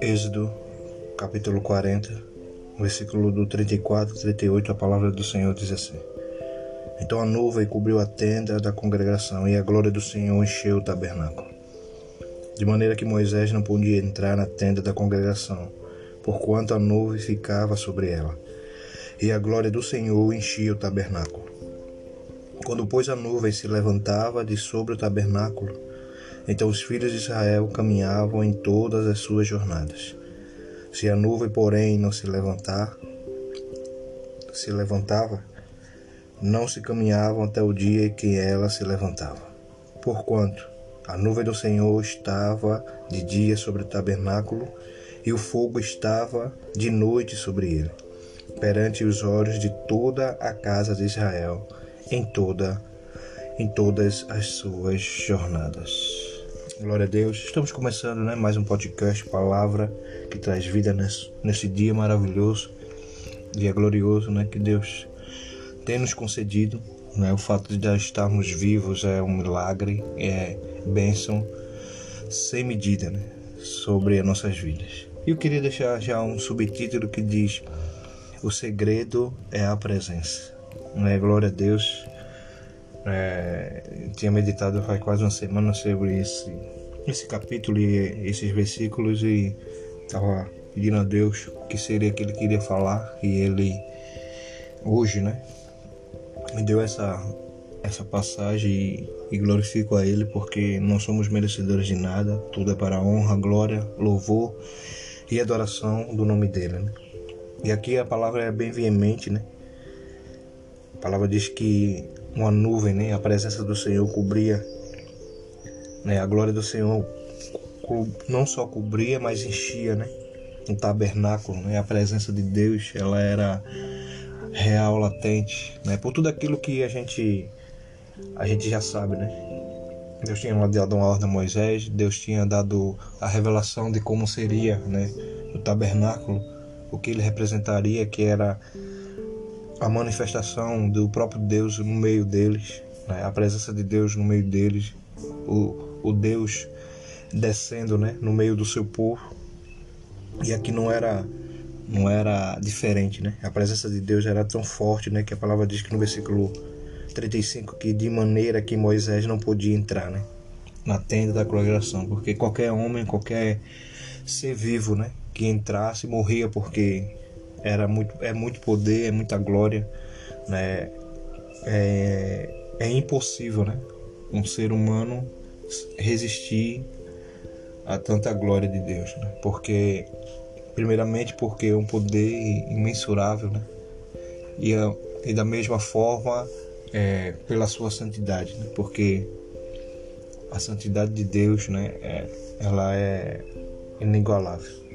Êxodo, capítulo 40, versículo do 34 e 38, a palavra do Senhor diz assim: Então a nuvem cobriu a tenda da congregação e a glória do Senhor encheu o tabernáculo. De maneira que Moisés não podia entrar na tenda da congregação, porquanto a nuvem ficava sobre ela, e a glória do Senhor enchia o tabernáculo. Quando, pois, a nuvem se levantava de sobre o tabernáculo, então os filhos de Israel caminhavam em todas as suas jornadas. Se a nuvem, porém, não se levantar, se levantava, não se caminhavam até o dia em que ela se levantava. Porquanto a nuvem do Senhor estava de dia sobre o tabernáculo e o fogo estava de noite sobre ele, perante os olhos de toda a casa de Israel, em toda em todas as suas jornadas. Glória a Deus. Estamos começando né, mais um podcast, palavra que traz vida nesse, nesse dia maravilhoso, dia glorioso né, que Deus tem nos concedido. Né, o fato de estarmos vivos é um milagre, é bênção sem medida né, sobre as nossas vidas. E eu queria deixar já um subtítulo que diz: O segredo é a presença. Né, glória a Deus é, tinha meditado faz quase uma semana sobre esse, esse capítulo e esses versículos e estava pedindo a Deus o que seria que ele queria falar e ele hoje, né, me deu essa essa passagem e, e glorifico a ele porque não somos merecedores de nada, tudo é para honra, glória, louvor e adoração do nome dele, né? E aqui a palavra é bem veemente, né? A palavra diz que uma nuvem, né? A presença do Senhor cobria, né? A glória do Senhor não só cobria, mas enchia, né? Um tabernáculo, né? A presença de Deus, ela era real, latente, né? Por tudo aquilo que a gente a gente já sabe, né? Deus tinha dado uma ordem a Moisés, Deus tinha dado a revelação de como seria, né? O tabernáculo, o que ele representaria, que era a manifestação do próprio Deus no meio deles, né? a presença de Deus no meio deles, o, o Deus descendo né? no meio do seu povo. E aqui não era não era diferente, né? A presença de Deus era tão forte, né, que a palavra diz que no versículo 35 que de maneira que Moisés não podia entrar, né, na tenda da congregação, porque qualquer homem, qualquer ser vivo, né, que entrasse morria porque era muito, é muito poder, é muita glória, né? É, é impossível, né? Um ser humano resistir a tanta glória de Deus, né? Porque primeiramente porque é um poder imensurável, né? E, e da mesma forma é, pela sua santidade, né? Porque a santidade de Deus, né? É, ela é inigualável.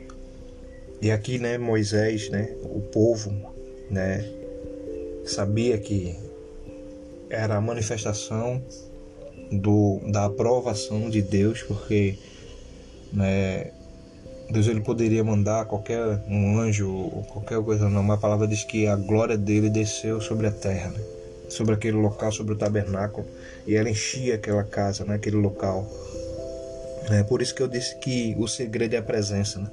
E aqui, né, Moisés, né, o povo, né, sabia que era a manifestação do, da aprovação de Deus, porque né, Deus ele poderia mandar qualquer um anjo ou qualquer coisa, não, mas a palavra diz que a glória dele desceu sobre a terra, né, sobre aquele local, sobre o tabernáculo, e ela enchia aquela casa, né, aquele local. É por isso que eu disse que o segredo é a presença, né?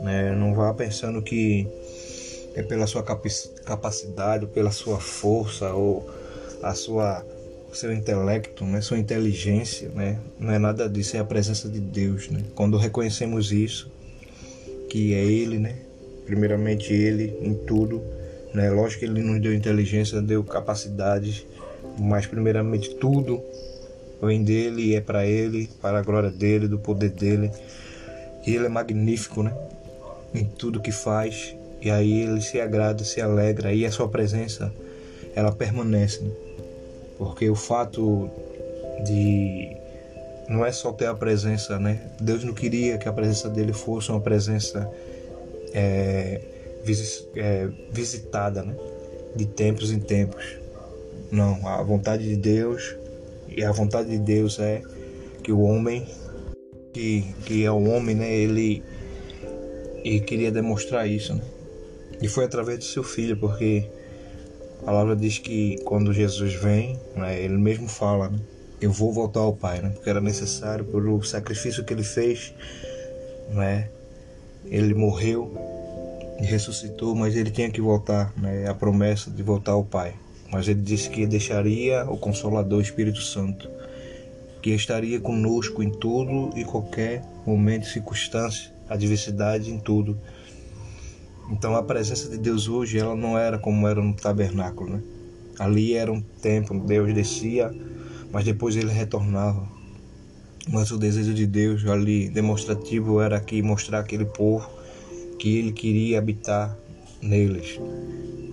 Né? Não vá pensando que é pela sua capacidade, pela sua força ou a sua seu intelecto, né, sua inteligência, né, não é nada disso, é a presença de Deus, né. Quando reconhecemos isso, que é Ele, né, primeiramente Ele em tudo, né, lógico que Ele nos deu inteligência, deu capacidades, mas primeiramente tudo vem dele é para Ele, para a glória dele, do poder dele. E Ele é magnífico, né em tudo que faz e aí ele se agrada, se alegra e a sua presença ela permanece, né? porque o fato de não é só ter a presença, né? Deus não queria que a presença dele fosse uma presença é, é, visitada, né? De tempos em tempos. Não, a vontade de Deus e a vontade de Deus é que o homem que, que é o homem, né? Ele e queria demonstrar isso. Né? E foi através do seu filho, porque a palavra diz que quando Jesus vem, né, ele mesmo fala, né, eu vou voltar ao Pai, né? Porque era necessário pelo sacrifício que ele fez, né? Ele morreu e ressuscitou, mas ele tinha que voltar, né? A promessa de voltar ao Pai. Mas ele disse que deixaria o Consolador, o Espírito Santo, que estaria conosco em tudo e qualquer momento, circunstância, adversidade, em tudo. Então a presença de Deus hoje, ela não era como era no tabernáculo, né? Ali era um templo, Deus descia mas depois ele retornava. Mas o desejo de Deus ali demonstrativo era que mostrar aquele povo que ele queria habitar neles,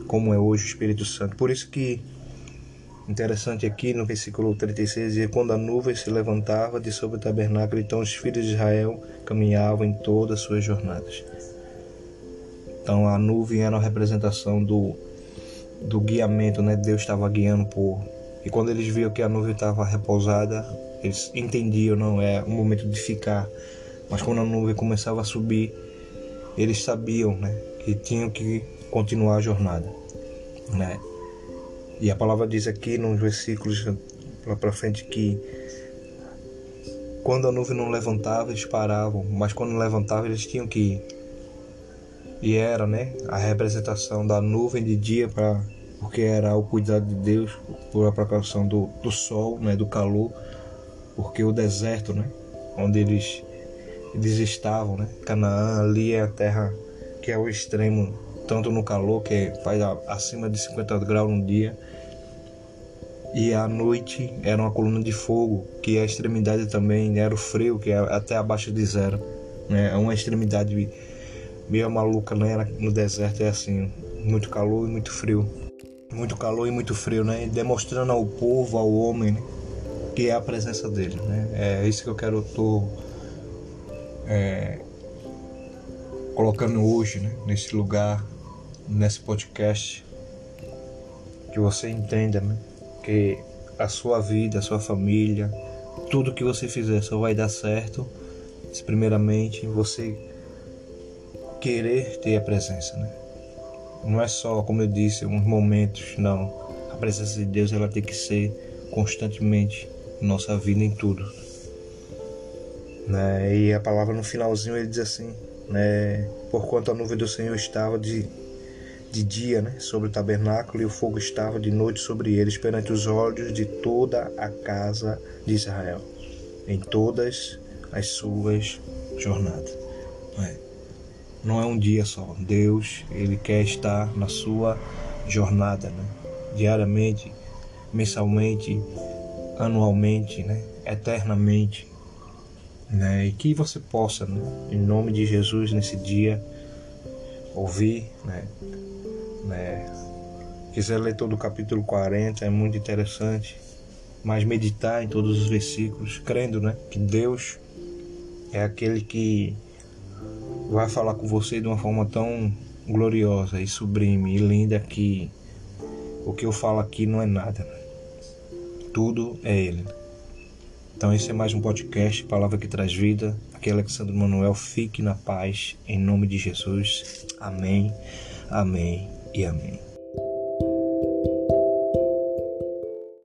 como é hoje o Espírito Santo. Por isso que interessante aqui no versículo 36 diz quando a nuvem se levantava de sobre o tabernáculo, então os filhos de Israel caminhavam em todas as suas jornadas. Então a nuvem era uma representação do do guiamento, né? Deus estava guiando povo. E quando eles viam que a nuvem estava repousada, eles entendiam, não é o momento de ficar. Mas quando a nuvem começava a subir, eles sabiam, né, que tinham que continuar a jornada, né? E a palavra diz aqui nos versículos lá para frente que quando a nuvem não levantava, eles paravam, mas quando levantava, eles tinham que ir. E era, né, a representação da nuvem de dia para porque era o cuidado de Deus por a precaução do, do sol, né, do calor, porque o deserto, né, onde eles, eles estavam, né, Canaã ali é a terra que é o extremo, tanto no calor, que faz acima de 50 graus no dia, e à noite era uma coluna de fogo, que a extremidade também era o frio, que é até abaixo de zero. Né? É uma extremidade meio maluca né? no deserto, é assim, muito calor e muito frio muito calor e muito frio, né? Demonstrando ao povo, ao homem, né? que é a presença dele, né? É isso que eu quero tô é, colocando hoje, né? Nesse lugar, nesse podcast, que você entenda, né? Que a sua vida, a sua família, tudo que você fizer só vai dar certo se primeiramente você querer ter a presença, né? não é só, como eu disse, uns momentos, não. A presença de Deus ela tem que ser constantemente em nossa vida em tudo. Né? E a palavra no finalzinho ele diz assim, né? Porquanto a nuvem do Senhor estava de, de dia né? sobre o tabernáculo e o fogo estava de noite sobre eles perante os olhos de toda a casa de Israel, em todas as suas jornadas. Né? não é um dia só. Deus, ele quer estar na sua jornada, né? diariamente, mensalmente, anualmente, né? eternamente. Né? E que você possa, né? em nome de Jesus, nesse dia, ouvir, né? Né? Quiser ler todo o capítulo 40, é muito interessante, mas meditar em todos os versículos, crendo né? que Deus é aquele que vai falar com você de uma forma tão gloriosa e sublime e linda que o que eu falo aqui não é nada. Tudo é Ele. Então esse é mais um podcast, Palavra que traz vida. Aqui é Alexandre Manuel. Fique na paz, em nome de Jesus. Amém, amém e amém.